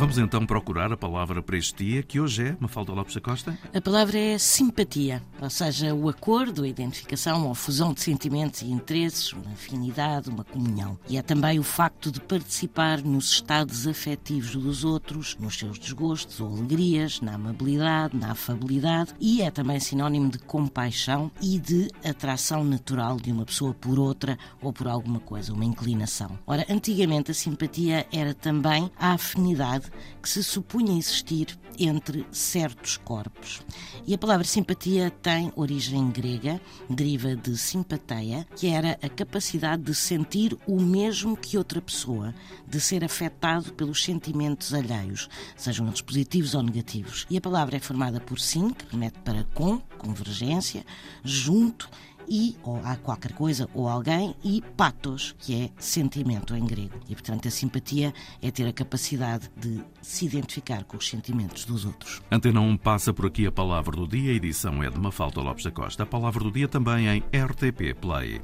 Vamos então procurar a palavra para este dia, que hoje é Mafalda Lopes da Costa? A palavra é simpatia, ou seja, o acordo, a identificação ou fusão de sentimentos e interesses, uma afinidade, uma comunhão. E é também o facto de participar nos estados afetivos dos outros, nos seus desgostos ou alegrias, na amabilidade, na afabilidade e é também sinónimo de compaixão e de atração natural de uma pessoa por outra ou por alguma coisa, uma inclinação. Ora, antigamente a simpatia era também a afinidade que se supunha existir entre certos corpos. E a palavra simpatia tem origem grega, deriva de simpatia, que era a capacidade de sentir o mesmo que outra pessoa, de ser afetado pelos sentimentos alheios, sejam eles positivos ou negativos. E a palavra é formada por sim, que remete para com, convergência, junto e ou há qualquer coisa ou alguém e patos, que é sentimento em grego. E portanto a simpatia é ter a capacidade de se identificar com os sentimentos dos outros. Antena 1 passa por aqui a palavra do dia, a edição é de Mafalda Lopes da Costa. A palavra do dia também em RTP Play.